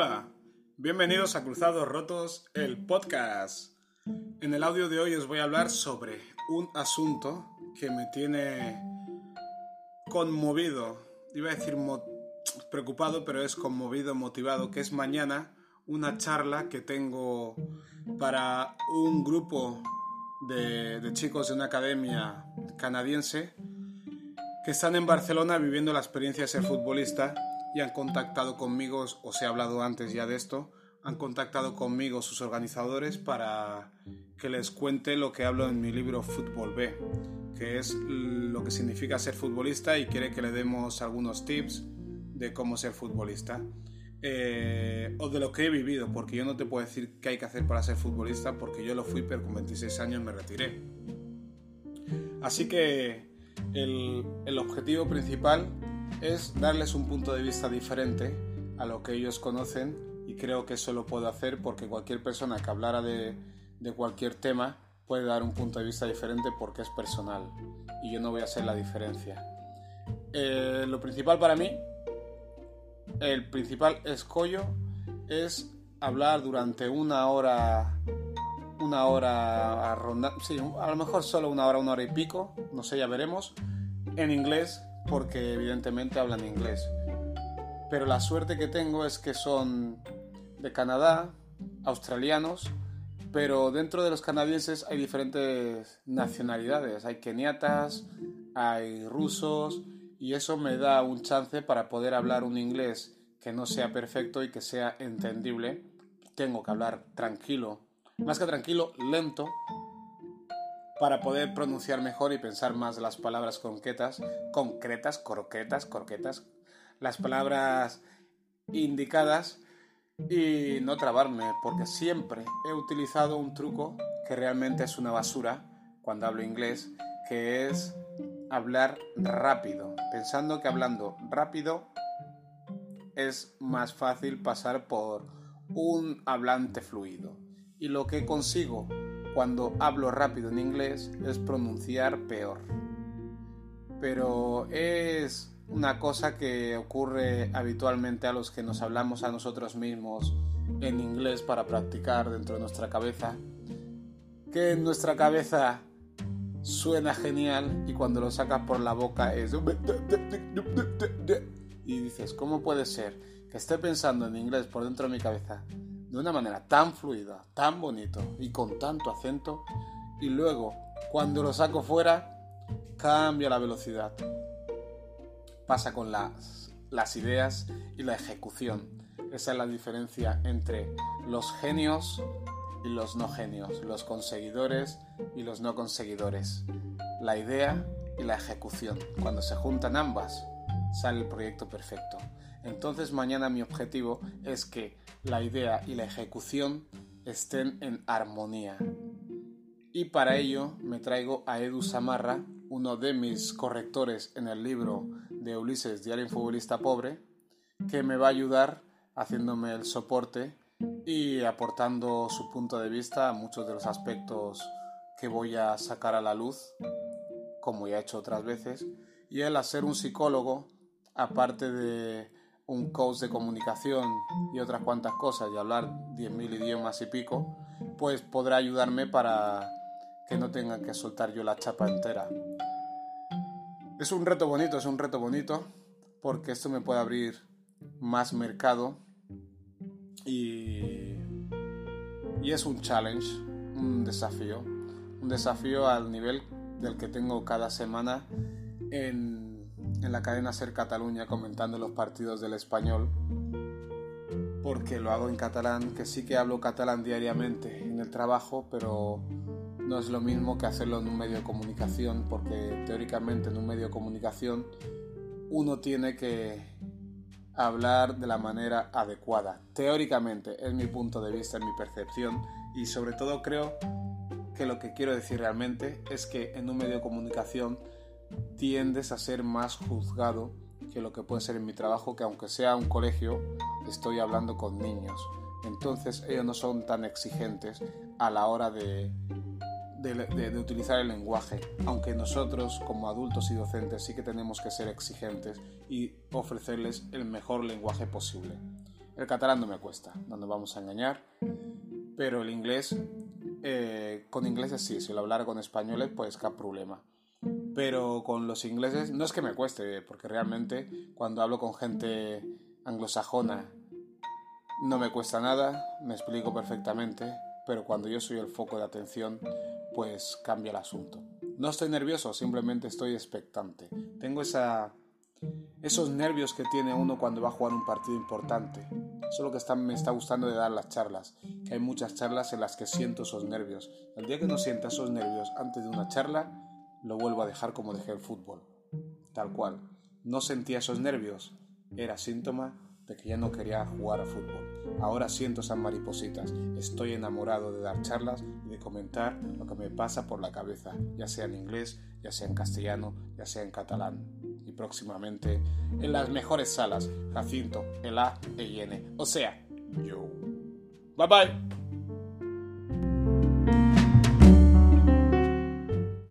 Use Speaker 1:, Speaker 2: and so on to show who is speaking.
Speaker 1: Hola, bienvenidos a Cruzados Rotos, el podcast. En el audio de hoy os voy a hablar sobre un asunto que me tiene conmovido, iba a decir preocupado, pero es conmovido, motivado, que es mañana una charla que tengo para un grupo de, de chicos de una academia canadiense que están en Barcelona viviendo la experiencia de ser futbolista y han contactado conmigo, os he hablado antes ya de esto, han contactado conmigo sus organizadores para que les cuente lo que hablo en mi libro Fútbol B, que es lo que significa ser futbolista y quiere que le demos algunos tips de cómo ser futbolista. Eh, o de lo que he vivido, porque yo no te puedo decir qué hay que hacer para ser futbolista, porque yo lo fui, pero con 26 años me retiré. Así que el, el objetivo principal es darles un punto de vista diferente a lo que ellos conocen y creo que eso lo puedo hacer porque cualquier persona que hablara de, cualquier tema puede dar un punto de vista diferente porque es personal y yo no voy a hacer la diferencia. Eh, lo principal para mí, el principal escollo es hablar durante una hora, una hora a ronda, sí, a lo mejor solo una hora, una hora y pico, no sé, ya veremos, en inglés porque evidentemente hablan inglés. Pero la suerte que tengo es que son de Canadá, australianos, pero dentro de los canadienses hay diferentes nacionalidades. Hay keniatas, hay rusos, y eso me da un chance para poder hablar un inglés que no sea perfecto y que sea entendible. Tengo que hablar tranquilo, más que tranquilo, lento, para poder pronunciar mejor y pensar más las palabras concretas, concretas, croquetas, croquetas, las palabras indicadas y no trabarme, porque siempre he utilizado un truco que realmente es una basura cuando hablo inglés, que es hablar rápido, pensando que hablando rápido es más fácil pasar por un hablante fluido. Y lo que consigo cuando hablo rápido en inglés es pronunciar peor. Pero es una cosa que ocurre habitualmente a los que nos hablamos a nosotros mismos en inglés para practicar dentro de nuestra cabeza. Que en nuestra cabeza suena genial y cuando lo sacas por la boca es... Y dices, ¿cómo puede ser que esté pensando en inglés por dentro de mi cabeza de una manera tan fluida, tan bonito y con tanto acento, y luego cuando lo saco fuera cambia la velocidad. Pasa con las, ideas y la ejecución. Esa es la diferencia entre los genios y los no genios, los conseguidores y los no conseguidores. La idea y la ejecución. Cuando se juntan ambas, sale el proyecto perfecto. Entonces mañana mi objetivo es que la idea y la ejecución estén en armonía. Y para ello me traigo a Edu Samarra, uno de mis correctores en el libro de Ulises, Diario Futbolista Pobre, que me va a ayudar haciéndome el soporte y aportando su punto de vista a muchos de los aspectos que voy a sacar a la luz, como ya he hecho otras veces, y él, a ser un psicólogo, aparte de un coach de comunicación y otras cuantas cosas y hablar 10.000 idiomas y pico, pues podrá ayudarme para que no tenga que soltar yo la chapa entera. Es un reto bonito, es un reto bonito, porque esto me puede abrir más mercado y, y es un challenge, un desafío, un desafío al nivel del que tengo cada semana en en la cadena Ser Cataluña comentando los partidos del español, porque lo hago en catalán, que sí que hablo catalán diariamente en el trabajo, pero no es lo mismo que hacerlo en un medio de comunicación, porque teóricamente en un medio de comunicación uno tiene que hablar de la manera adecuada. Teóricamente es mi punto de vista, es mi percepción y sobre todo creo que lo que quiero decir realmente es que en un medio de comunicación tiendes a ser más juzgado que lo que puede ser en mi trabajo, que aunque sea un colegio, estoy hablando con niños. Entonces ellos no son tan exigentes a la hora de, de, utilizar el lenguaje, aunque nosotros como adultos y docentes sí que tenemos que ser exigentes y ofrecerles el mejor lenguaje posible. El catalán no me cuesta, no nos vamos a engañar, pero el inglés, eh, con ingleses sí, si lo hablara con españoles, pues qué problema. Pero con los ingleses no es que me cueste, porque realmente cuando hablo con gente anglosajona no me cuesta nada, me explico perfectamente, pero cuando yo soy el foco de atención, pues cambia el asunto. No estoy nervioso, simplemente estoy expectante. Tengo esa, esos nervios que tiene uno cuando va a jugar un partido importante. Eso es lo que me está gustando de dar las charlas, que hay muchas charlas en las que siento esos nervios. El día que no sienta esos nervios antes de una charla, lo vuelvo a dejar como dejé el fútbol. Tal cual. No sentía esos nervios, era síntoma de que ya no quería jugar a fútbol. Ahora siento esas maripositas. Estoy enamorado de dar charlas y de comentar lo que me pasa por la cabeza, ya sea en inglés, ya sea en castellano, ya sea en catalán. Y próximamente en las mejores salas, Jacinto, el A e N. O sea, yo. Bye bye.